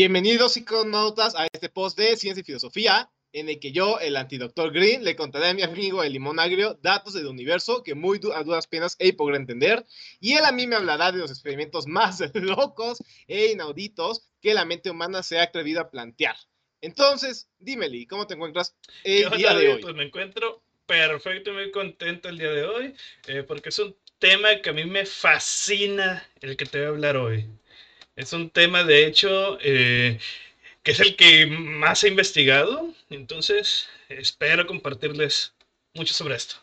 Bienvenidos psiconautas a este post de Ciencia y Filosofía, en el que yo, el antidoctor Green, le contaré a mi amigo el limón agrio datos del universo que muy a duras penas él podrá entender, y él a mí me hablará de los experimentos más locos e inauditos que la mente humana se ha atrevido a plantear. Entonces, dímele, ¿cómo te encuentras el día de hoy? Pues me encuentro perfecto y muy contento el día de hoy, eh, porque es un tema que a mí me fascina el que te voy a hablar hoy. Es un tema, de hecho, eh, que es el que más he investigado. Entonces, espero compartirles mucho sobre esto.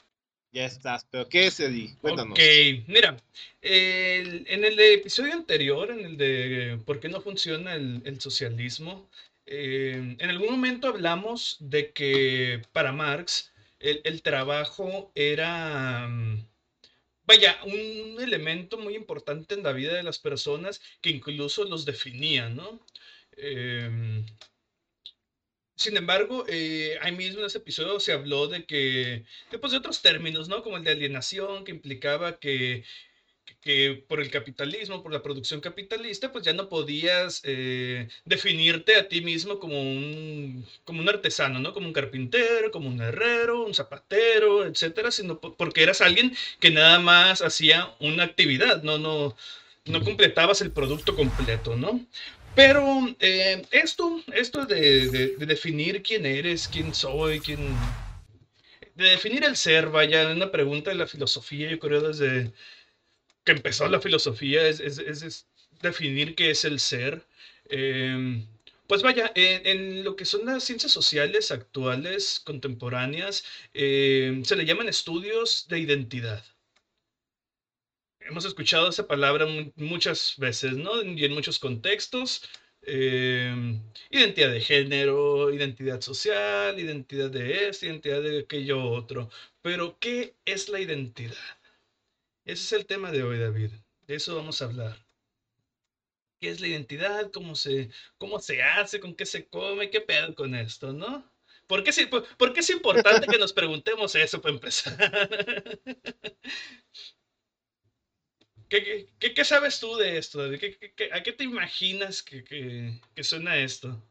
Ya estás, pero ¿qué es, Eddie? Cuéntanos. Ok, mira, en el episodio anterior, en el de por qué no funciona el, socialismo, eh, en algún momento hablamos de que para Marx el, el trabajo era mm, vaya, un elemento muy importante en la vida de las personas que incluso los definía, ¿no? Em, sin embargo, eh, ahí mismo en ese episodio se habló de que, después de otros términos, ¿no? Como el de alienación, que implicaba que que por el capitalismo, por la producción capitalista, pues ya no podías eh, definirte a ti mismo como un, como un artesano, ¿no? Como un carpintero, como un herrero, un zapatero, etcétera, sino porque eras alguien que nada más hacía una actividad, no, no, no completabas el producto completo, ¿no? Pero eh, esto, esto de, de, definir quién eres, quién soy, quién... De definir el ser, vaya, una pregunta de la filosofía, yo creo, desde que empezó la filosofía es, definir qué es el ser. Em, pues vaya, en, lo que son las ciencias sociales actuales, contemporáneas, em, se le llaman estudios de identidad. Hemos escuchado esa palabra muchas veces, ¿no? Y en muchos contextos. Em, identidad de género, identidad social, identidad de esto, identidad de aquello otro. Pero, ¿qué es la identidad? Ese es el tema de hoy, David. De eso vamos a hablar. ¿Qué es la identidad? ¿Cómo se, cómo se hace? ¿Con qué se come? ¿Qué pedo con esto, no? ¿Por qué, por, qué es importante que nos preguntemos eso para empezar? ¿Qué, qué, qué, sabes tú de esto? David? a qué te imaginas que, que suena esto?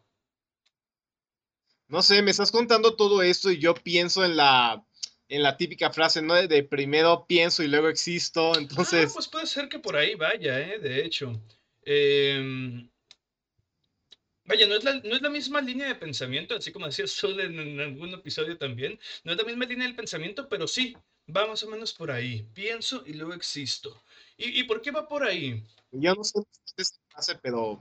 No sé, me estás contando todo esto y yo pienso en la en la típica frase, ¿no? De, primero pienso y luego existo, ah, entonces... pues puede ser que por ahí vaya, ¿eh? De hecho. Em, vaya, no es, la, misma línea de pensamiento, así como decías tú en, algún episodio también, no es la misma línea del pensamiento, pero sí, va más o menos por ahí. Pienso y luego existo. ¿Y, por qué va por ahí? Yo no sé qué frase, pero...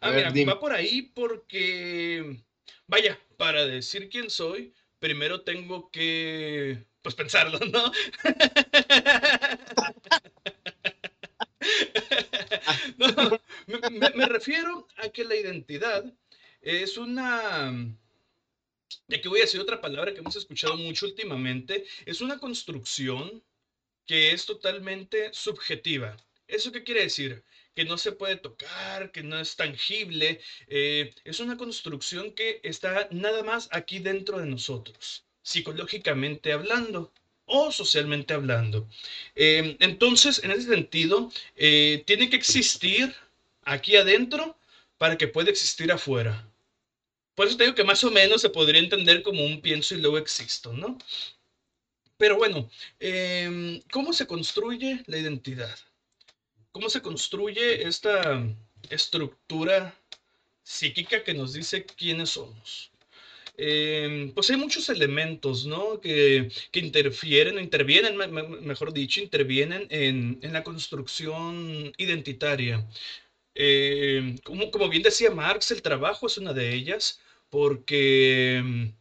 Ah, mira, va por ahí porque, vaya, para decir quién soy, primero tengo que, pues, pensarlo, ¿no? me, refiero a que la identidad es una, de que voy a decir otra palabra que hemos escuchado mucho últimamente, es una construcción que es totalmente subjetiva. ¿Eso qué quiere decir? Que no se puede tocar, que no es tangible. Eh, es una construcción que está nada más aquí dentro de nosotros, psicológicamente hablando o socialmente hablando. Em, entonces, en ese sentido, eh, tiene que existir aquí adentro para que pueda existir afuera. Por eso te digo que más o menos se podría entender como un pienso y luego existo, ¿no? Pero bueno, em, ¿cómo se construye la identidad? Cómo se construye esta estructura psíquica que nos dice quiénes somos. Em, pues hay muchos elementos, ¿no? Que, que interfieren, o intervienen, mejor dicho, intervienen en, en la construcción identitaria. Em, como, como, bien decía Marx, el trabajo es una de ellas, porque,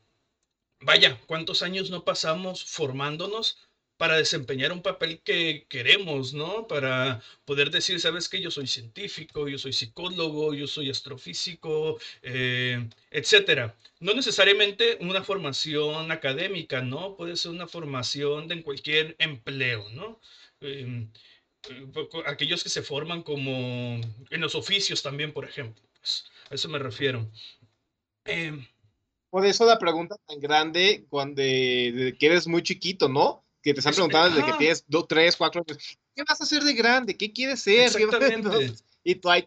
vaya, ¿cuántos años no pasamos formándonos para desempeñar un papel que queremos, ¿no? Para poder decir, sabes que yo soy científico, yo soy psicólogo, yo soy astrofísico, eh, etcétera. No necesariamente una formación académica, ¿no? Puede ser una formación de en cualquier empleo, ¿no? Em, eh, aquellos que se forman como en los oficios también, por ejemplo. Pues, a eso me refiero. Em, por eso la pregunta tan grande cuando que eres muy chiquito, ¿no? Que te están preguntando desde que tienes dos, tres, cuatro años, ¿qué vas a hacer de grande? ¿Qué quieres ser? Exactamente. y tú ahí,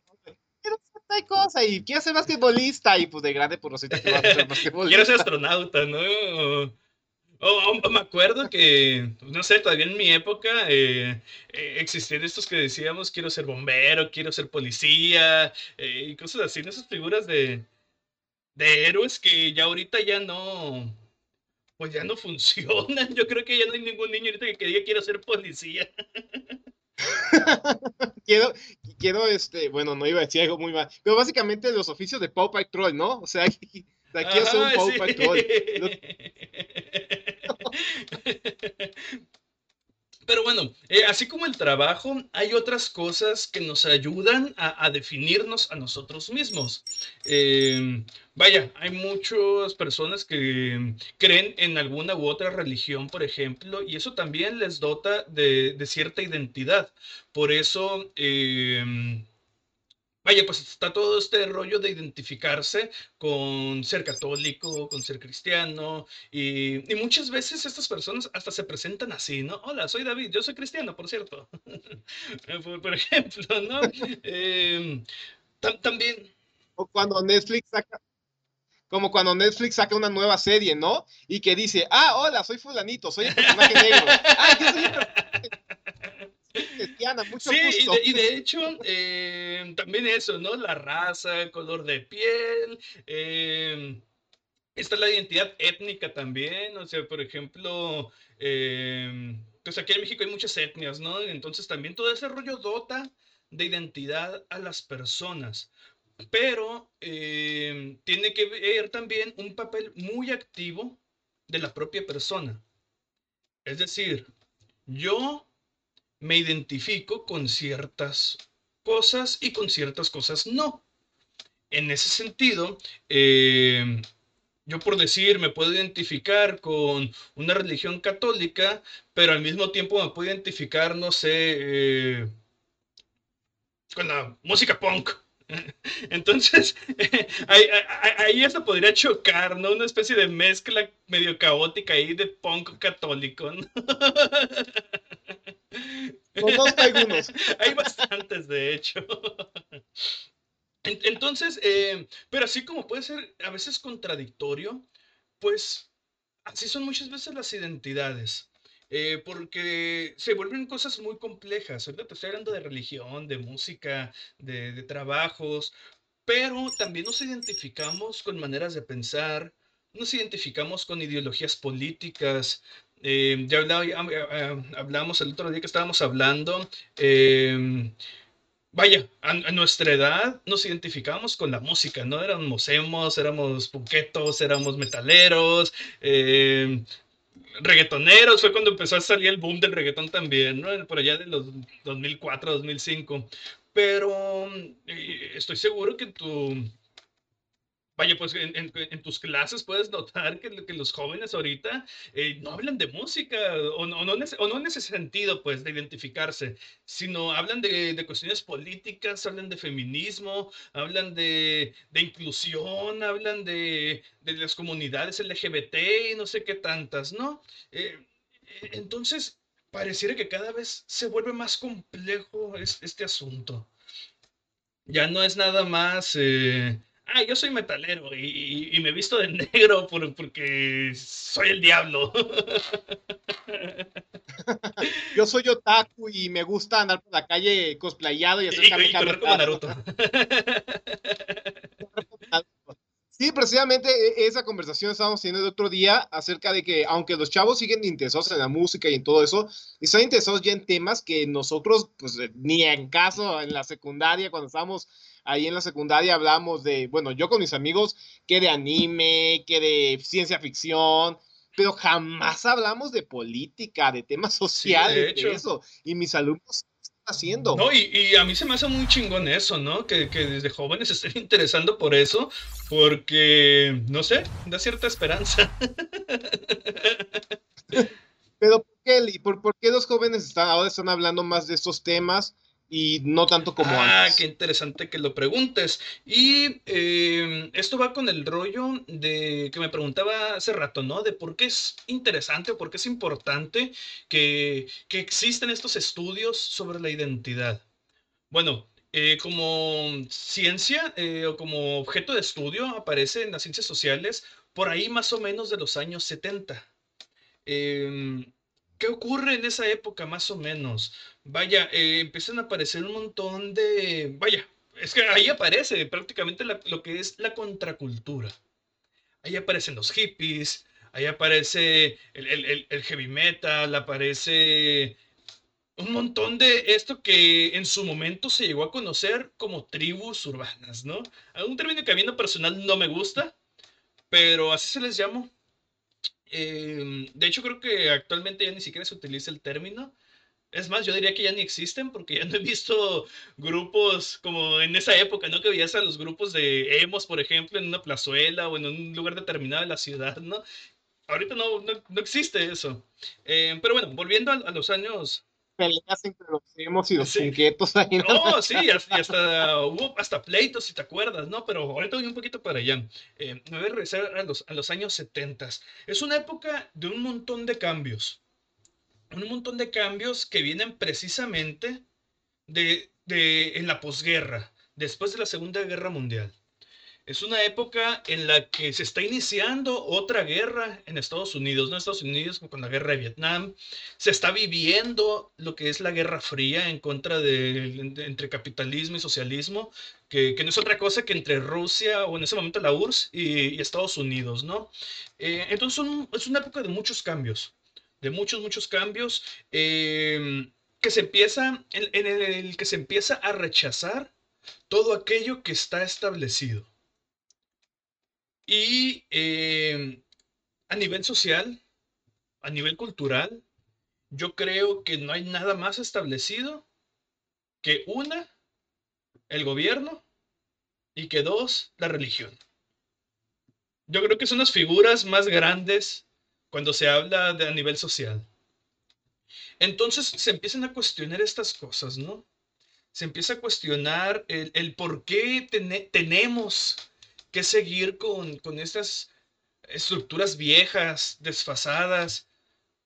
tal cosa, y quiero ser basquetbolista, y pues de grande, pues resulta que va a ser basquetbolista. Quiero ser astronauta, ¿no? Oh, me acuerdo que, no sé, todavía en mi época eh, eh, existían estos que decíamos quiero ser bombero, quiero ser policía eh, y cosas así, esas figuras de, de héroes que ya ahorita ya no, pues ya no funcionan. Yo creo que ya no hay ningún niño ahorita que diga quiero ser policía. quiero, quiero, este, bueno, no iba a decir algo muy mal, pero básicamente los oficios de Paw Patrol, ¿no? O sea, aquí, aquí es un Paw Patrol. Pero bueno, eh, así como el trabajo, hay otras cosas que nos ayudan a, definirnos a nosotros mismos. Em, vaya, hay muchas personas que creen en alguna u otra religión, por ejemplo, y eso también les dota de, de cierta identidad. Por eso... Eh, Vaya, pues está todo este rollo de identificarse con ser católico, con ser cristiano, y, muchas veces estas personas hasta se presentan así, ¿no? Hola, soy David, yo soy cristiano, por cierto. por, ejemplo, ¿no? Em, también... O cuando Netflix saca, como cuando Netflix saca una nueva serie, ¿no? Y que dice, ah, hola, soy fulanito, soy el personaje negro. Ah, yo soy sí, Y, de, hecho, eh, también eso, ¿no? La raza, el color de piel, eh, está la identidad étnica también, o sea, por ejemplo, eh, pues aquí en México hay muchas etnias, ¿no? Entonces también todo ese rollo dota de identidad a las personas. Pero tiene que ver también un papel muy activo de la propia persona. Es decir, yo me identifico con ciertas cosas y con ciertas cosas no. En ese sentido, eh, yo por decir, me puedo identificar con una religión católica, pero al mismo tiempo me puedo identificar, no sé, eh, con la música punk. Entonces, ahí, ahí, eso podría chocar, ¿no? Una especie de mezcla medio caótica ahí de punk católico, ¿no? algunos. Hay bastantes, de hecho. Entonces, eh, pero así como puede ser a veces contradictorio, pues así son muchas veces las identidades. Eh, porque se vuelven cosas muy complejas. Ahorita te estoy hablando de religión, de música, de, de trabajos, pero también nos identificamos con maneras de pensar, nos identificamos con ideologías políticas, eh, ya hablaba, hablamos el otro día que estábamos hablando. Eh, vaya, a, nuestra edad nos identificamos con la música, ¿no? Éramos emos, éramos punquetos, éramos metaleros, eh, reggaetoneros. Fue cuando empezó a salir el boom del reggaetón también, ¿no? Por allá de los 2004, 2005. Pero estoy seguro que tu Vaya, pues en, tus clases puedes notar que, los jóvenes ahorita eh, no hablan de música, o no, no, en ese sentido, pues, de identificarse, sino hablan de, cuestiones políticas, hablan de feminismo, hablan de, inclusión, hablan de, las comunidades LGBT y no sé qué tantas, ¿no? Eh, eh, entonces, pareciera que cada vez se vuelve más complejo este asunto. Ya no es nada más ah, yo soy metalero y, me visto de negro porque soy el diablo. yo soy otaku y me gusta andar por la calle cosplayado y hacer y, y como Naruto. Sí, precisamente e, esa conversación estábamos teniendo el otro día acerca de que aunque los chavos siguen interesados en la música y en todo eso, están interesados ya en temas que nosotros, pues ni en caso en la secundaria, cuando estábamos ahí en la secundaria hablamos de, bueno, yo con mis amigos, que de anime, que de ciencia ficción, pero jamás hablamos de política, de temas sociales, de, eso. Y mis alumnos están haciendo. No, y, a mí se me hace muy chingón eso, ¿no? Que, desde jóvenes se estén interesando por eso, porque, no sé, da cierta esperanza. pero, ¿por qué, ¿Por, ¿por qué los jóvenes están, ahora están hablando más de estos temas? Y no tanto como ah, qué interesante que lo preguntes. Y em, esto va con el rollo de que me preguntaba hace rato, ¿no? De por qué es interesante o por qué es importante que, que existen estos estudios sobre la identidad. Bueno, eh, como ciencia eh, o como objeto de estudio aparece en las ciencias sociales por ahí más o menos de los años 70. Em, ¿Qué ocurre en esa época más o menos? Vaya, eh, empiezan a aparecer un montón de... Vaya, es que ahí aparece prácticamente lo que es la contracultura. Ahí aparecen los hippies, ahí aparece el, heavy metal, aparece un montón de esto que en su momento se llegó a conocer como tribus urbanas, ¿no? Un término que a mí en lo personal no me gusta, pero así se les llama. Em, de hecho, creo que actualmente ya ni siquiera se utiliza el término. Es más, yo diría que ya ni existen porque ya no he visto grupos como en esa época, ¿no? Que veías a los grupos de emos, por ejemplo, en una plazuela o en un lugar determinado de la ciudad, ¿no? Ahorita no, no, existe eso. Em, pero bueno, volviendo a los años peleas entre los emos y los sí. ahí. No, sí, y hasta, hubo hasta pleitos, si te acuerdas, ¿no? Pero ahorita voy un poquito para allá. Eh, me voy a regresar a los, a los años 70. Es una época de un montón de cambios. Un montón de cambios que vienen precisamente de, de, en la posguerra, después de la Segunda Guerra Mundial. Es una época en la que se está iniciando otra guerra en Estados Unidos, ¿no? Estados Unidos con la guerra de Vietnam. Se está viviendo lo que es la Guerra Fría en contra de, entre capitalismo y socialismo, que, no es otra cosa que entre Rusia o en ese momento la URSS y, Estados Unidos, ¿no? Eh, entonces es una época de muchos cambios, de muchos, muchos cambios, eh, que se empieza, en el que se empieza a rechazar todo aquello que está establecido. Y em, a nivel social, a nivel cultural, yo creo que no hay nada más establecido que una, el gobierno, y que dos, la religión. Yo creo que son las figuras más grandes cuando se habla de a nivel social. Entonces se empiezan a cuestionar estas cosas, ¿no? Se empieza a cuestionar el, por qué tenemos que seguir con, con estas estructuras viejas, desfasadas,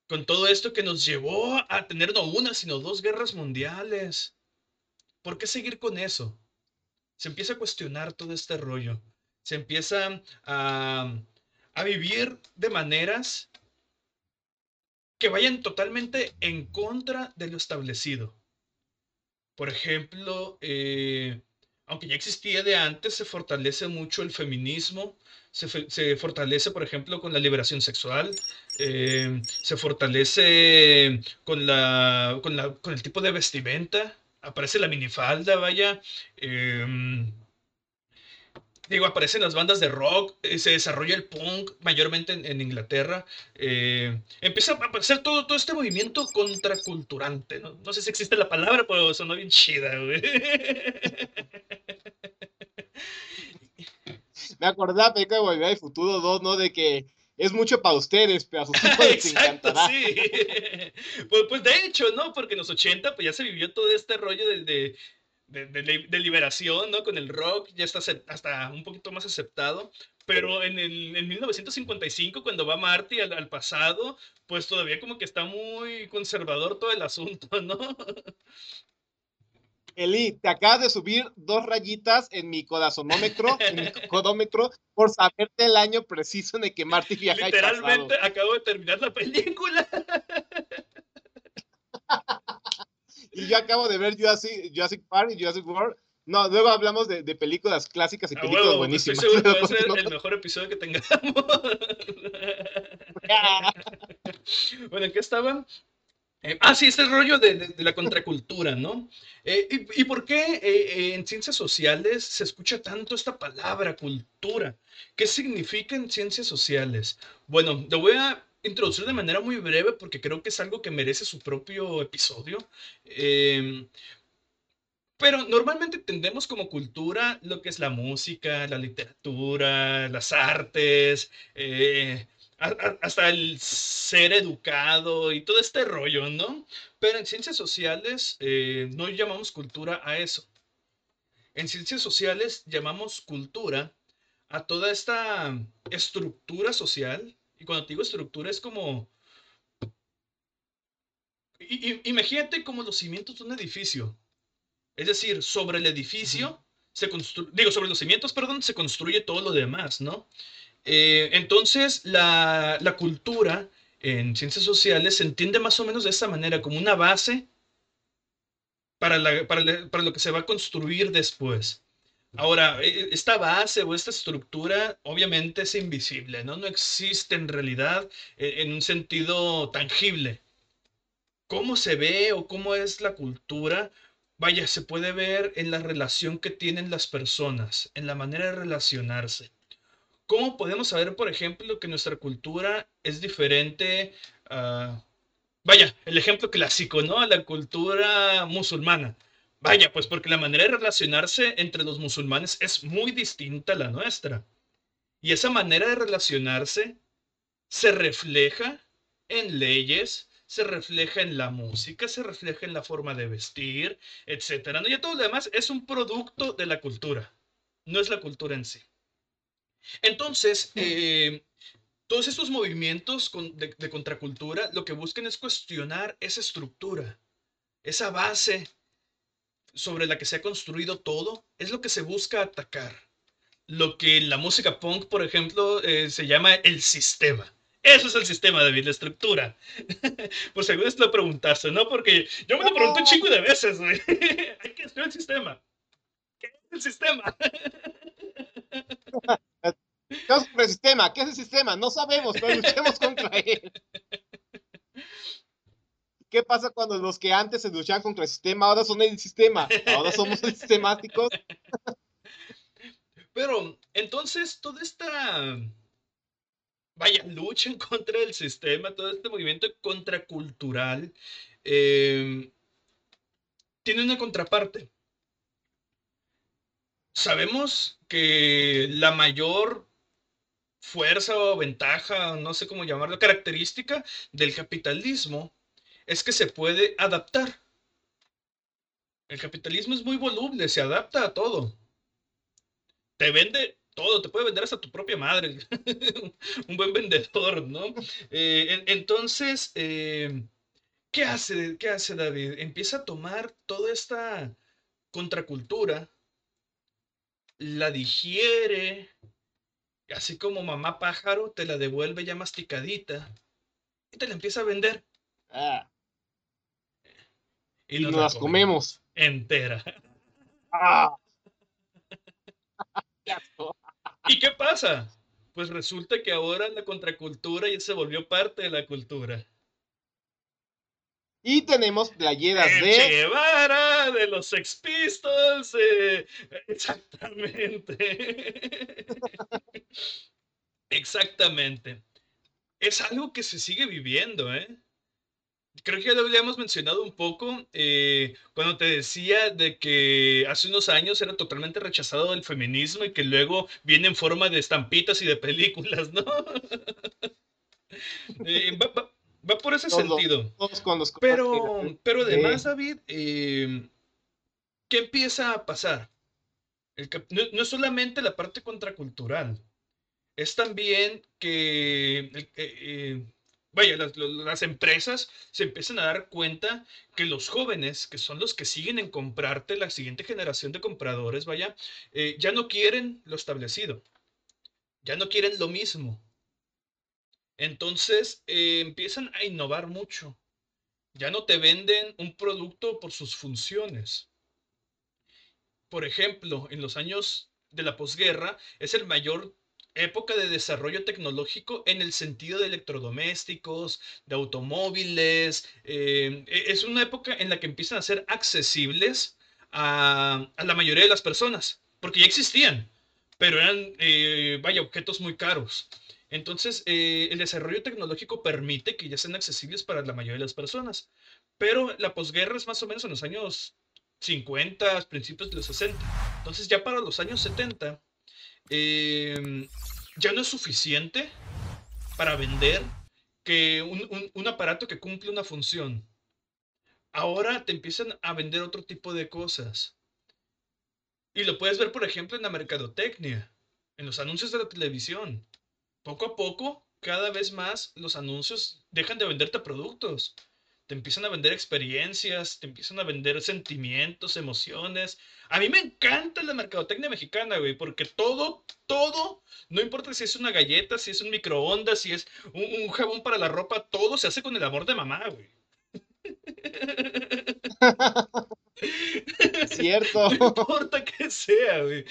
con todo esto que nos llevó a tener no una, sino dos guerras mundiales. ¿Por qué seguir con eso? Se empieza a cuestionar todo este rollo. Se empieza a, a vivir de maneras que vayan totalmente en contra de lo establecido. Por ejemplo, eh, aunque ya existía de antes, se fortalece mucho el feminismo, se, fortalece, por ejemplo, con la liberación sexual, eh, se fortalece con, la, con, la, con el tipo de vestimenta, aparece la minifalda, vaya. Em, digo, aparecen las bandas de rock, eh, se desarrolla el punk mayormente en, Inglaterra. Eh, empieza a aparecer todo, todo este movimiento contraculturante. ¿no? no sé si existe la palabra, pero sonó bien chida, güey. Me acordaba de de Volver al Futuro 2, ¿no? De que es mucho para ustedes, pero a sus hijos les encantará. Sí. pues, pues, de hecho, ¿no? Porque en los 80 pues ya se vivió todo este rollo de, de, de, liberación, ¿no? Con el rock ya está hasta un poquito más aceptado. Pero en, el, en 1955, cuando va Marty al, al, pasado, pues todavía como que está muy conservador todo el asunto, ¿no? Eli, te acabas de subir dos rayitas en mi corazonómetro, en mi codómetro, por saberte el año preciso en el que Marty viaja Literalmente acabo de terminar la película. y yo acabo de ver Jurassic, Jurassic Park y Jurassic World. No, luego hablamos de, de películas clásicas y películas huevo, buenísimas. Estoy seguro que va a ser el mejor episodio que tengamos. bueno, ¿en qué estaban? Eh, ah, sí, este rollo de, la contracultura, ¿no? Eh, y, por qué eh, en ciencias sociales se escucha tanto esta palabra cultura? ¿Qué significa en ciencias sociales? Bueno, lo voy a introducir de manera muy breve porque creo que es algo que merece su propio episodio. Em, pero normalmente entendemos como cultura lo que es la música, la literatura, las artes, hasta el ser educado y todo este rollo, ¿no? Pero en ciencias sociales eh, no llamamos cultura a eso. En ciencias sociales llamamos cultura a toda esta estructura social. Y cuando digo estructura es como... imagínate como los cimientos de un edificio. Es decir, sobre el edificio, se digo, sobre los cimientos, perdón, se construye todo lo demás, ¿no? Eh, entonces, la, la cultura en ciencias sociales se entiende más o menos de esta manera, como una base para, para, lo que se va a construir después. Ahora, e, esta base o esta estructura obviamente es invisible, ¿no? No existe en realidad e, en un sentido tangible. ¿Cómo se ve o cómo es la cultura? Vaya, se puede ver en la relación que tienen las personas, en la manera de relacionarse. ¿Cómo podemos saber, por ejemplo, que nuestra cultura es diferente a, vaya, el ejemplo clásico, ¿no? La cultura musulmana. Vaya, pues porque la manera de relacionarse entre los musulmanes es muy distinta a la nuestra. Y esa manera de relacionarse se refleja en leyes, se refleja en la música, se refleja en la forma de vestir, etc. ¿no? Y todo lo demás es un producto de la cultura, no es la cultura en sí. Entonces, eh, todos estos movimientos de, contracultura lo que buscan es cuestionar esa estructura, esa base sobre la que se ha construido todo, es lo que se busca atacar. Lo que en la música punk, por ejemplo, eh, se llama el sistema. Eso es el sistema, David, la estructura. pues según esto preguntarse, ¿no? Porque yo me lo pregunto un chingo de veces, güey. Hay que estudiar el sistema. ¿Qué es el sistema? Luchamos contra el sistema. ¿Qué es el sistema? No sabemos, pero luchemos contra él. ¿Qué pasa cuando los que antes se luchaban contra el sistema ahora son el sistema? Ahora somos sistemáticos. Pero entonces toda esta vaya lucha en contra del sistema, todo este movimiento contracultural eh, tiene una contraparte. Sabemos que la mayor fuerza o ventaja, no sé cómo llamarlo, característica del capitalismo es que se puede adaptar. El capitalismo es muy voluble, se adapta a todo. Te vende todo, te puede vender hasta tu propia madre. Un buen vendedor, ¿no? Eh, entonces, eh, ¿qué, hace, ¿qué hace David? Empieza a tomar toda esta contracultura, la digiere, así como mamá pájaro te la devuelve ya masticadita y te la empieza a vender. Ah. Y, nos, las comemos. Entera. Ah. ¿Y qué pasa? Pues resulta que ahora la contracultura ya se volvió parte de la cultura. Y tenemos playeras de. Guevara, de los Sex Pistols. Eh, exactamente. exactamente. Es algo que se sigue viviendo, ¿eh? Creo que ya lo habíamos mencionado un poco eh, cuando te decía de que hace unos años era totalmente rechazado el feminismo y que luego viene en forma de estampitas y de películas, ¿no? eh, Va por ese sentido. pero, pero además, David, eh, ¿qué empieza a pasar? no, es solamente la parte contracultural, es también que, eh, vaya, las, empresas se empiezan a dar cuenta que los jóvenes, que son los que siguen en comprarte, la siguiente generación de compradores, vaya, ya no quieren lo establecido, ya no quieren lo mismo entonces eh, empiezan a innovar mucho. Ya no te venden un producto por sus funciones. Por ejemplo, en los años de la posguerra es el mayor época de desarrollo tecnológico en el sentido de electrodomésticos, de automóviles. Eh, e, es una época en la que empiezan a ser accesibles a, la mayoría de las personas, porque ya existían, pero eran, eh, vaya, objetos muy caros. Entonces, eh, el desarrollo tecnológico permite que ya sean accesibles para la mayoría de las personas. Pero la posguerra es más o menos en los años 50, principios de los 60. Entonces, ya para los años 70, em, ya no es suficiente para vender que un, aparato que cumple una función. Ahora te empiezan a vender otro tipo de cosas. Y lo puedes ver, por ejemplo, en la mercadotecnia, en los anuncios de la televisión poco a poco, cada vez más los anuncios dejan de venderte productos. Te empiezan a vender experiencias, te empiezan a vender sentimientos, emociones. A mí me encanta la mercadotecnia mexicana, güey, porque todo, todo, no importa si es una galleta, si es un microondas, si es un, jabón para la ropa, todo se hace con el amor de mamá, güey. Cierto. No importa que sea, güey.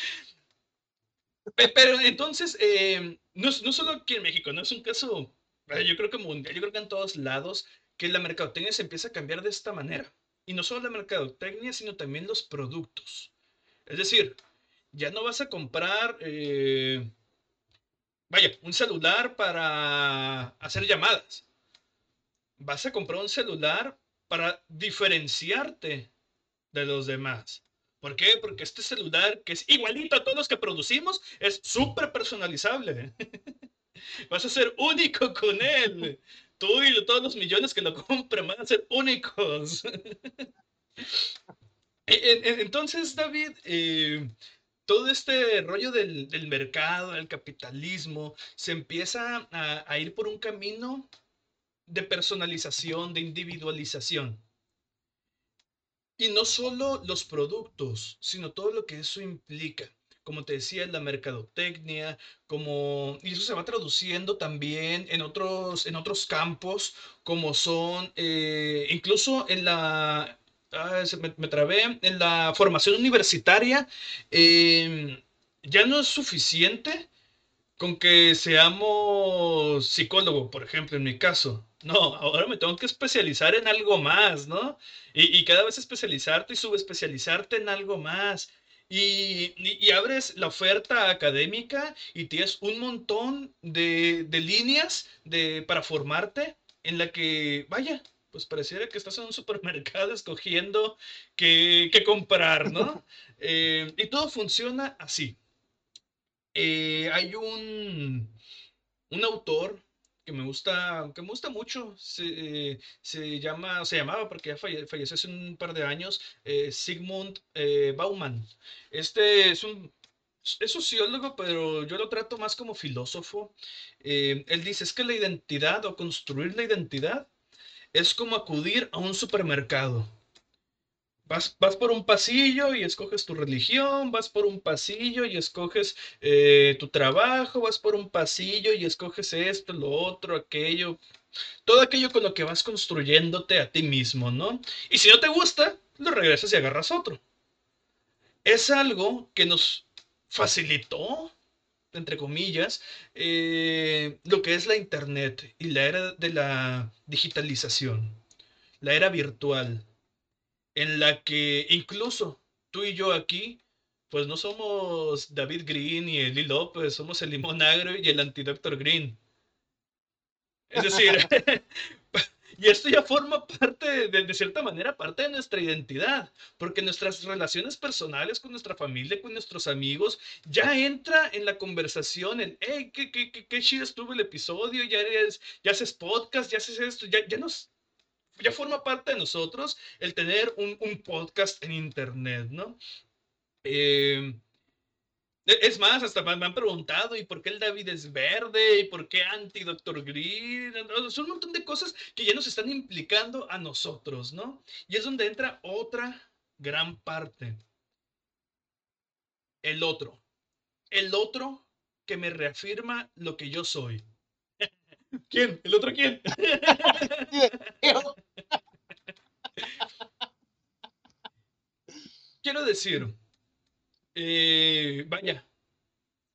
Pero entonces, eh, no, no solo aquí en México, no es un caso, yo creo que mundial, yo creo que en todos lados que la mercadotecnia se empieza a cambiar de esta manera. Y no solo la mercadotecnia, sino también los productos. Es decir, ya no vas a comprar, eh, vaya, un celular para hacer llamadas. Vas a comprar un celular para diferenciarte de los demás. ¿Por qué? Porque este celular, que es igualito a todos los que producimos, es súper personalizable. Vas a ser único con él tú y todos los millones que lo compren van a ser únicos. E, entonces, David, eh, todo este rollo del, mercado, del capitalismo, se empieza a, ir por un camino de personalización, de individualización. Y no solo los productos, sino todo lo que eso implica como te decía, la mercadotecnia, como, y eso se va traduciendo también en otros, en otros campos, como son, eh, incluso en la, ah, me, trabé, en la formación universitaria, em, ya no es suficiente con que seamos psicólogos, por ejemplo, en mi caso. No, ahora me tengo que especializar en algo más, ¿no? Y cada vez especializarte y subespecializarte en algo más. Y, abres la oferta académica y tienes un montón de, líneas de, para formarte en la que, vaya, pues pareciera que estás en un supermercado escogiendo qué, comprar, ¿no? Eh, y todo funciona así. Eh, hay un, un autor que me gusta, que me gusta mucho, se, llama, se llamaba, porque ya falleció hace un par de años, eh, Sigmund eh, Bauman. Este es un es sociólogo, pero yo lo trato más como filósofo. Eh, él dice, es que la identidad o construir la identidad es como acudir a un supermercado. Vas, por un pasillo y escoges tu religión, vas por un pasillo y escoges eh, tu trabajo, vas por un pasillo y escoges esto, lo otro, aquello, todo aquello con lo que vas construyéndote a ti mismo, ¿no? Y si no te gusta, lo regresas y agarras otro. Es algo que nos facilitó, entre comillas, eh, lo que es la Internet y la era de la digitalización, la era virtual en la que incluso tú y yo aquí, pues no somos David Green y Eli López, somos el limón agro y el antidoctor Green. Es decir, y esto ya forma parte, de, de, cierta manera, parte de nuestra identidad, porque nuestras relaciones personales con nuestra familia, con nuestros amigos, ya entra en la conversación, en, hey, qué, qué, qué, qué chido estuvo el episodio, ya, eres, ya haces podcast, ya haces esto, ya, ya nos ya forma parte de nosotros el tener un, podcast en internet, ¿no? Eh, es más, hasta me han preguntado, ¿y por qué el David es verde? ¿Y por qué anti-Doctor Green? Son un montón de cosas que ya nos están implicando a nosotros, ¿no? Y es donde entra otra gran parte. El otro. El otro que me reafirma lo que yo soy. ¿Quién? ¿El otro quién? Quiero decir, eh, vaya,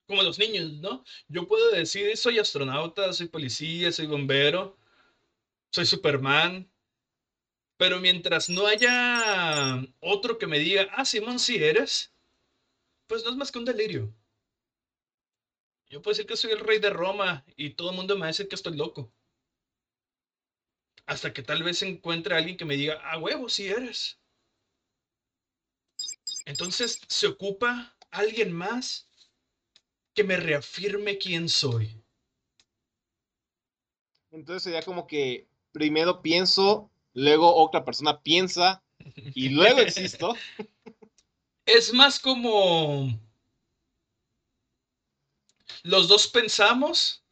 como los niños, ¿no? Yo puedo decir, soy astronauta, soy policía, soy bombero, soy Superman, pero mientras no haya otro que me diga, ah, Simón, sí eres, pues no es más que un delirio. Yo puedo decir que soy el rey de Roma y todo el mundo me va a decir que estoy loco. Hasta que tal vez encuentre a alguien que me diga, a huevo, si eres. Entonces se ocupa alguien más que me reafirme quién soy. Entonces sería como que primero pienso, luego otra persona piensa y luego existo. Es más como los dos pensamos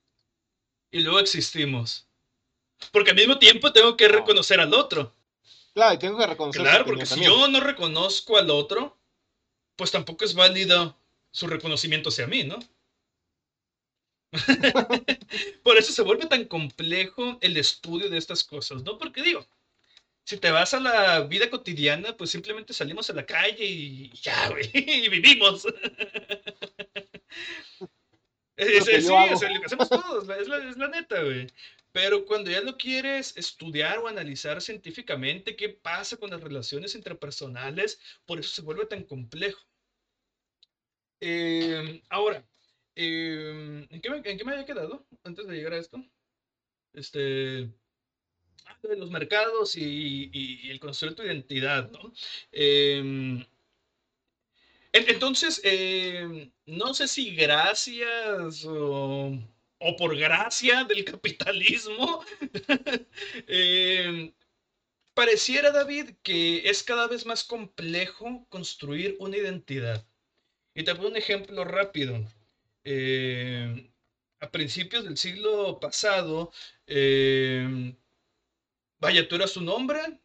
y luego existimos. Porque al mismo tiempo tengo que reconocer al otro. Claro, y tengo que reconocer. Claro, porque si yo no reconozco al otro, pues tampoco es válido su reconocimiento hacia mí, ¿no? Por eso se vuelve tan complejo el estudio de estas cosas, ¿no? Porque digo, si te vas a la vida cotidiana, pues simplemente salimos a la calle y ya, güey, y vivimos. Es, sí, es lo que hacemos todos, es la, es la neta, güey. Pero cuando ya lo quieres estudiar o analizar científicamente qué pasa con las relaciones interpersonales, por eso se vuelve tan complejo. Eh, ahora, eh, ¿en, qué me, ¿en, qué me, había quedado antes de llegar a esto? Este, ah, de los mercados y, y, el construir tu identidad, ¿no? Eh, entonces, eh, no sé si gracias o, por gracia del capitalismo, eh, pareciera, David, que es cada vez más complejo construir una identidad. Y te pongo un ejemplo rápido. Eh, a principios del siglo pasado, eh, vaya, tú eras un hombre,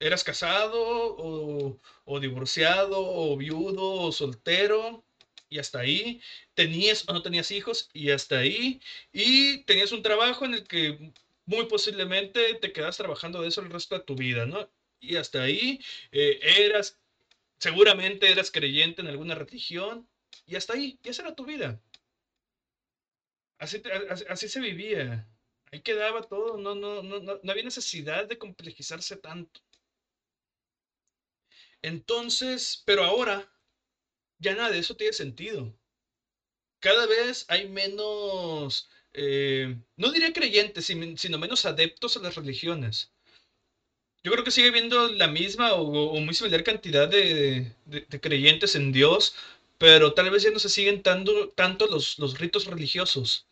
eras casado o, o, divorciado o viudo o soltero y hasta ahí. Tenías o no tenías hijos y hasta ahí. Y tenías un trabajo en el que muy posiblemente te quedas trabajando de eso el resto de tu vida, ¿no? Y hasta ahí eh, eras Seguramente eras creyente en alguna religión y hasta ahí, y esa era tu vida. Así, así, se vivía. Ahí quedaba todo, no, no, no, no había necesidad de complejizarse tanto. Entonces, pero ahora ya nada de eso tiene sentido. Cada vez hay menos, eh, no diría creyentes, sino menos adeptos a las religiones yo creo que sigue habiendo la misma o, muy similar cantidad de, creyentes en Dios, pero tal vez ya no se siguen tanto, los ritos religiosos.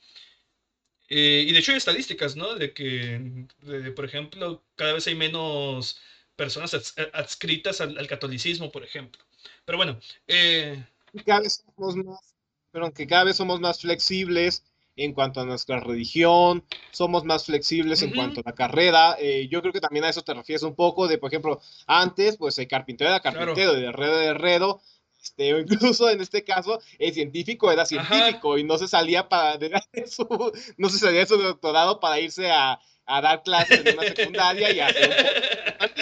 Eh, y de hecho hay estadísticas, ¿no? De que, por ejemplo, cada vez hay menos personas adscritas al, catolicismo, por ejemplo. Pero bueno. Eh... Cada vez somos más, pero que cada vez somos más flexibles en cuanto a nuestra religión, somos más flexibles en cuanto a la carrera. Eh, yo creo que también a eso te refieres un poco de, por ejemplo, antes, pues el carpintero era carpintero, de herrero de herrero, este, o incluso en este caso, el científico era científico y no se salía para de su, no se salía de su doctorado para irse a, a dar clases en una secundaria y hacer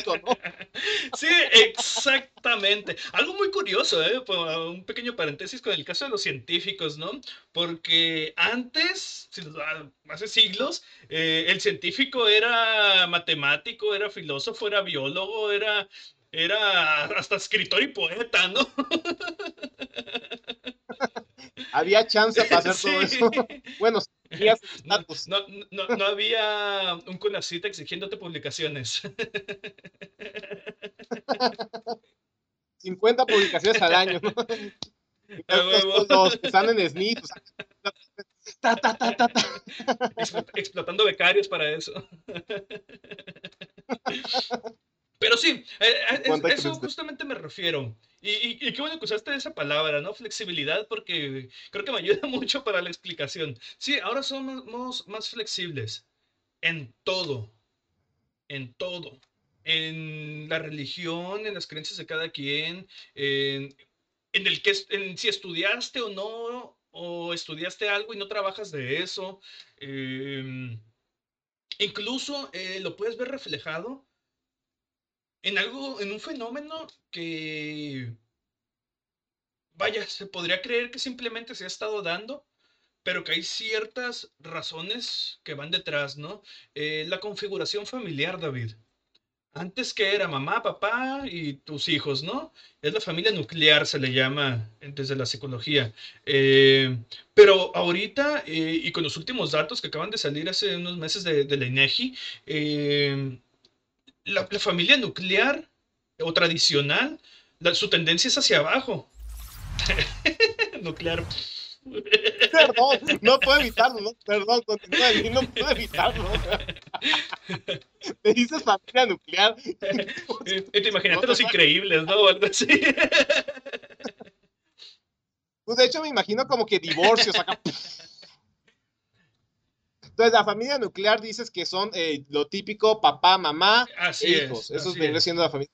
un ¿no? Sí, exactamente. Algo muy curioso, ¿eh? un pequeño paréntesis con el caso de los científicos, ¿no? Porque antes, hace siglos, eh, el científico era matemático, era filósofo, era biólogo, era, era hasta escritor y poeta, ¿no? Había chance para hacer todo eso. bueno, no, no, no, había un CONACIT exigiéndote publicaciones. 50 publicaciones al año. Los, que están en SNIT. Explotando becarios para eso. Pero sí, eh, eh, eso justamente me refiero. Y, qué bueno que usaste esa palabra, ¿no? Flexibilidad, porque creo que me ayuda mucho para la explicación. Sí, ahora somos más flexibles en todo, en todo. En la religión, en las creencias de cada quien, en, el que en si estudiaste o no, o estudiaste algo y no trabajas de eso. Em, incluso eh, lo puedes ver reflejado en algo, en un fenómeno que, vaya, se podría creer que simplemente se ha estado dando, pero que hay ciertas razones que van detrás, ¿no? Eh, la configuración familiar, David. Antes que era mamá, papá y tus hijos, ¿no? Es la familia nuclear, se le llama desde la psicología. Eh, pero ahorita, eh, y con los últimos datos que acaban de salir hace unos meses de, de la INEGI, la, familia nuclear o tradicional, su tendencia es hacia abajo. nuclear. Perdón, no puedo evitarlo, ¿no? Perdón, continúa ahí, no puedo evitarlo. Me dices familia nuclear. te imaginaste los increíbles, ¿no? algo así. Pues de hecho me imagino como que divorcios acá. Entonces, la familia nuclear dices que son eh, lo típico papá, mamá así e hijos. Es, Eso vendría es. siendo la familia.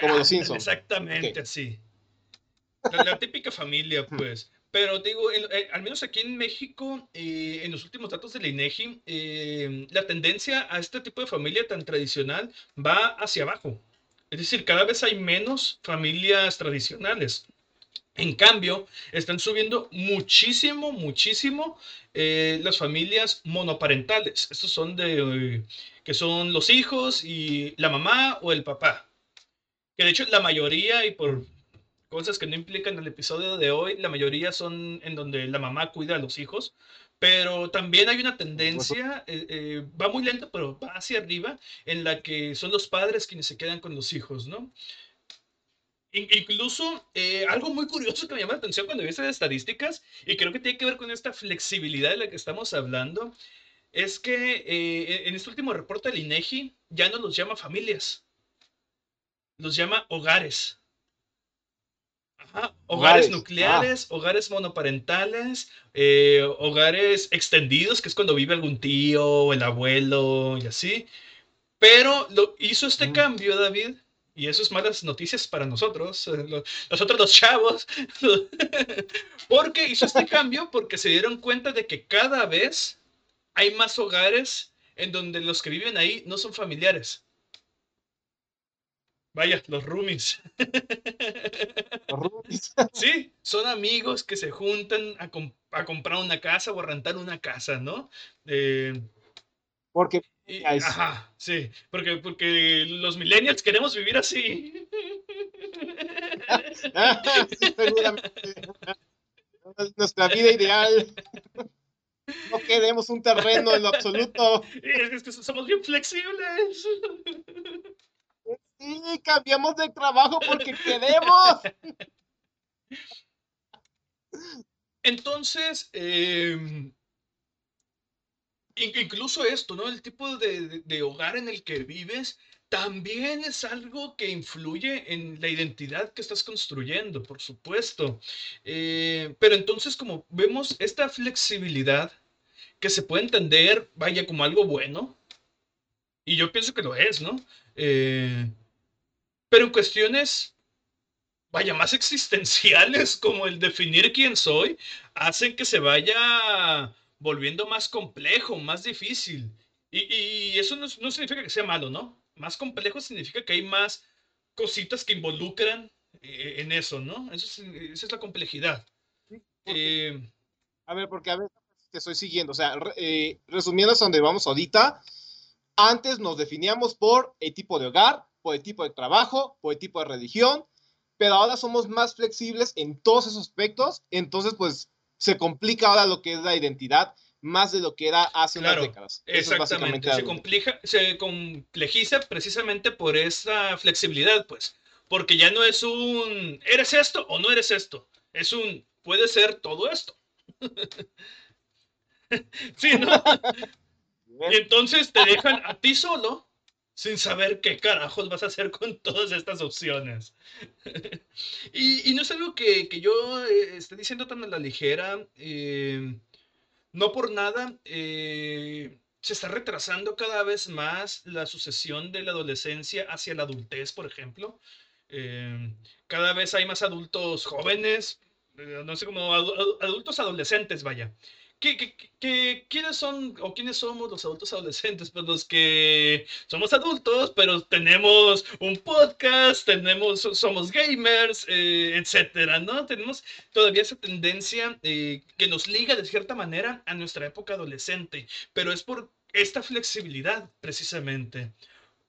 Como Ah, los Simpsons. Exactamente Ok. así. La, la típica familia, pues. Pero digo, eh, al menos aquí en México, eh, en los últimos datos del INEGI, eh, la tendencia a este tipo de familia tan tradicional va hacia abajo. Es decir, cada vez hay menos familias tradicionales. En cambio, están subiendo muchísimo, muchísimo eh, las familias monoparentales. Estos son de eh, que son los hijos y la mamá o el papá. Que de hecho la mayoría, y por cosas que no implican el episodio de hoy, la mayoría son en donde la mamá cuida a los hijos. Pero también hay una tendencia, eh, eh, va muy lento, pero va hacia arriba, en la que son los padres quienes se quedan con los hijos, ¿no? In- Incluso eh, algo muy curioso que me llama la atención cuando vi esas estadísticas, y creo que tiene que ver con esta flexibilidad de la que estamos hablando, es que eh, en este último reporte del INEGI ya no los llama familias, los llama hogares. Ajá, hogares Hogares, nucleares, hogares monoparentales, eh, hogares extendidos, que es cuando vive algún tío el abuelo y así. Pero lo hizo este Mm. cambio, David, y eso es malas noticias para nosotros, eh, nosotros los chavos, porque hizo este cambio porque se dieron cuenta de que cada vez hay más hogares en donde los que viven ahí no son familiares. Vaya, los roomies. Los roomies. Sí, son amigos que se juntan a, a comprar una casa o a rentar una casa, ¿no? Eh, Porque y- ajá, sí, porque, porque los millennials queremos vivir así. Sí, seguramente. Es nuestra vida ideal. No queremos un terreno en lo absoluto. Es que somos bien flexibles. Sí, cambiamos de trabajo porque queremos. Entonces, in- incluso esto, ¿no? El tipo de, hogar en el que vives también es algo que influye en la identidad que estás construyendo, por supuesto. Eh, pero entonces, como vemos esta flexibilidad que se puede entender, vaya, como algo bueno, y yo pienso que lo es, ¿no? Eh, pero en cuestiones, vaya, más existenciales, como el definir quién soy, hacen que se vaya volviendo más complejo, más difícil. Y, y eso no, no significa que sea malo, ¿no? Más complejo significa que hay más cositas que involucran eh, en eso, ¿no? Eso es, esa es la complejidad. Porque- Eh, A ver, porque a ver, te estoy siguiendo. O sea, re- eh, resumiendo hasta donde vamos ahorita, antes nos definíamos por el tipo de hogar, por el tipo de trabajo, por el tipo de religión, pero ahora somos más flexibles en todos esos aspectos, entonces pues se complica ahora lo que es la identidad más de lo que era hace Claro, unas décadas. Eso Exactamente, se, complica, se complejiza precisamente por esa flexibilidad, pues, porque ya no es un, ¿eres esto o no eres esto? Es un, puede ser todo esto. sí, ¿no? Y entonces te dejan a ti solo sin saber qué carajos vas a hacer con todas estas opciones. y, y no es algo que, que yo eh, esté diciendo tan a la ligera. eh, no por nada eh, se está retrasando cada vez más la sucesión de la adolescencia hacia la adultez, por ejemplo. Eh, cada vez hay más adultos jóvenes, eh, no sé cómo, adu- adu- adultos adolescentes, vaya. ¿Qué, qué, qué- quiénes son o quiénes somos los adultos adolescentes? Pues los que somos adultos, pero tenemos un podcast, tenemos, somos gamers, eh, etcétera, ¿no? Tenemos todavía esa tendencia eh, que nos liga de cierta manera a nuestra época adolescente, pero es por esta flexibilidad precisamente.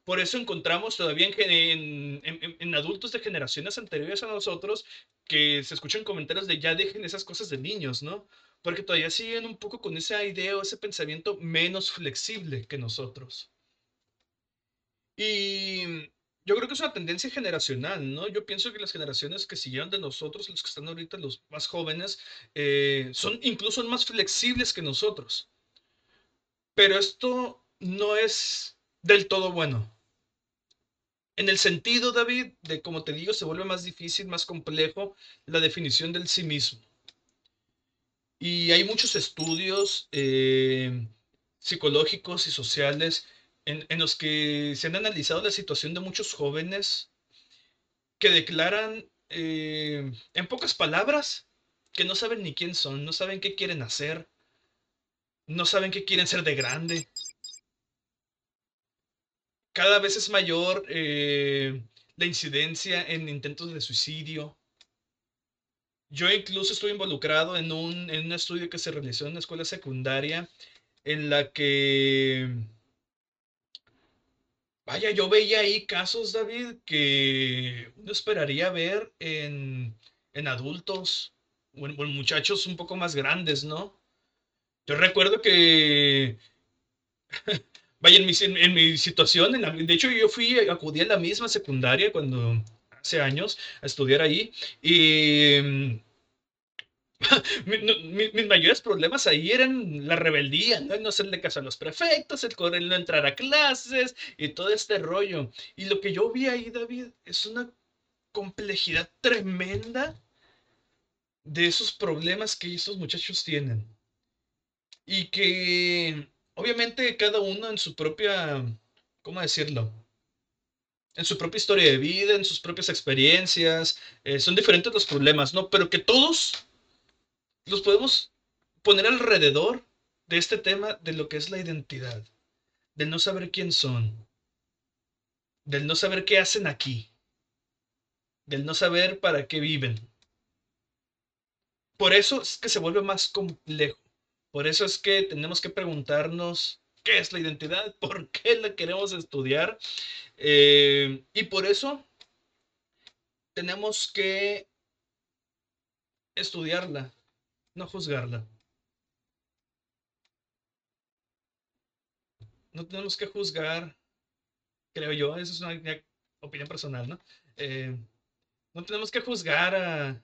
Por eso encontramos todavía en, en- en- en adultos de generaciones anteriores a nosotros que se escuchan comentarios de ya dejen esas cosas de niños, ¿no? Porque todavía siguen un poco con esa idea o ese pensamiento menos flexible que nosotros. Y yo creo que es una tendencia generacional, ¿no? Yo pienso que las generaciones que siguieron de nosotros, los que están ahorita, los más jóvenes, eh, son incluso más flexibles que nosotros. Pero esto no es del todo bueno. En el sentido, David, de como te digo, se vuelve más difícil, más complejo la definición del sí mismo. Y hay muchos estudios eh, psicológicos y sociales en, en, los que se han analizado la situación de muchos jóvenes que declaran, eh, en pocas palabras, que no saben ni quién son, no saben qué quieren hacer, no saben qué quieren ser de grande. Cada vez es mayor eh, la incidencia en intentos de suicidio. Yo incluso estuve involucrado en un, en un estudio que se realizó en una escuela secundaria en la que Vaya, yo veía ahí casos, David, que uno esperaría ver en, en adultos o en, muchachos un poco más grandes, ¿no? Yo recuerdo que, vaya, en mi, en, mi situación, en de hecho yo fui, acudí a la misma secundaria cuando, hace años, a estudiar ahí, y mis, mayores problemas ahí eran la rebeldía, ¿no? no hacerle caso a los prefectos, el correr no entrar a clases y todo este rollo. Y lo que yo vi ahí, David, es una complejidad tremenda de esos problemas que esos muchachos tienen. Y que obviamente cada uno en su propia, ¿cómo decirlo? En su propia historia de vida, en sus propias experiencias, eh, son diferentes los problemas, ¿no? Pero que todos los podemos poner alrededor de este tema de lo que es la identidad, del no saber quién son, del no saber qué hacen aquí, del no saber para qué viven. Por eso es que se vuelve más complejo. Por eso es que tenemos que preguntarnos qué es la identidad, por qué la queremos estudiar. Eh, y por eso tenemos que estudiarla, no juzgarla. No tenemos que juzgar, creo yo, esa es una, opinión personal, ¿no? Eh, no tenemos que juzgar a...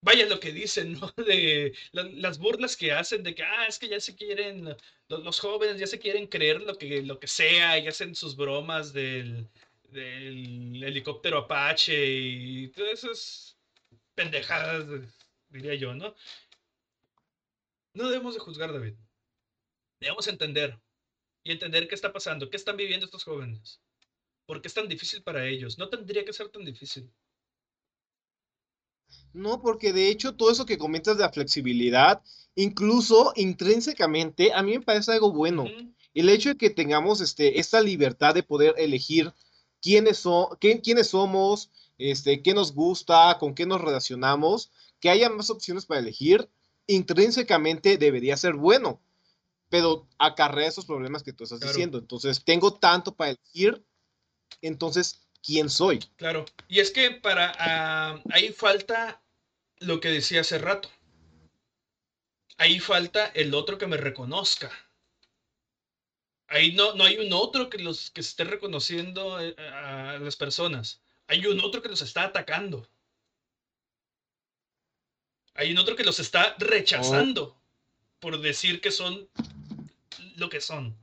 Vaya lo que dicen, ¿no? De las burlas que hacen de que, ah, es que ya se quieren, los, jóvenes ya se quieren creer lo que, lo que sea y hacen sus bromas del, del helicóptero Apache y todas esas pendejadas, diría yo, ¿no? No debemos de juzgar, David. Debemos entender y entender qué está pasando, qué están viviendo estos jóvenes. ¿Por qué es tan difícil para ellos? No tendría que ser tan difícil. No, porque de hecho todo eso que comentas de la flexibilidad, incluso intrínsecamente, a mí me parece algo bueno. El hecho de que tengamos este, esta libertad de poder elegir quiénes, son, quiénes somos, este, qué nos gusta, con qué nos relacionamos, que haya más opciones para elegir, intrínsecamente debería ser bueno, pero acarrea esos problemas que tú estás diciendo. Entonces, tengo tanto para elegir, entonces, ¿quién soy? Claro, y es que para uh, ahí falta lo que decía hace rato. Ahí falta el otro que me reconozca. Ahí no, no hay un otro que los que esté reconociendo eh, a las personas hay un otro que los está atacando. Hay un otro que los está rechazando por decir que son lo que son.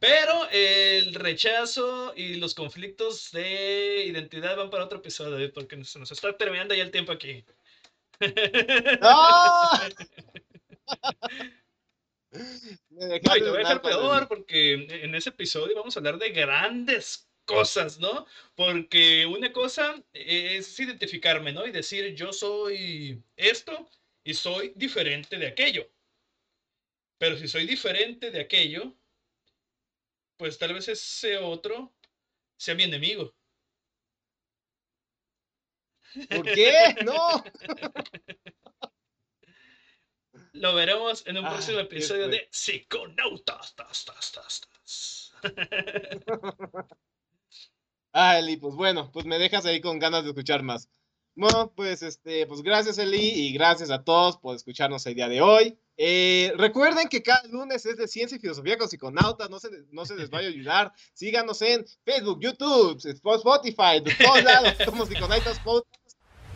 Pero el rechazo y los conflictos de identidad van para otro episodio, porque se nos está terminando ya el tiempo aquí. ¡Ah! te voy a dejar peor porque en ese episodio vamos a hablar de grandes cosas, ¿no? Porque una cosa es identificarme, ¿no? Y decir, yo soy esto y soy diferente de aquello. Pero si soy diferente de aquello, pues tal vez ese otro sea mi enemigo. ¿Por qué? No. Lo veremos en un próximo episodio de Psiconautas. Ah, Eli, pues bueno, pues me dejas ahí con ganas de escuchar más. Bueno, pues este, pues gracias Eli y gracias a todos por escucharnos el día de hoy. Eh, recuerden que cada lunes es de ciencia y filosofía con psiconautas, no se, no se les vaya a olvidar. Síganos en Facebook, YouTube, Spotify, de todos lados, somos psiconautas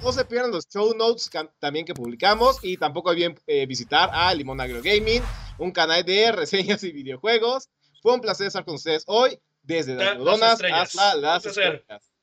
No se pierdan los show notes también que publicamos y tampoco olviden eh, visitar a Limón Agro Gaming, un canal de reseñas y videojuegos. Fue un placer estar con ustedes hoy desde las algodonas hasta las estrellas.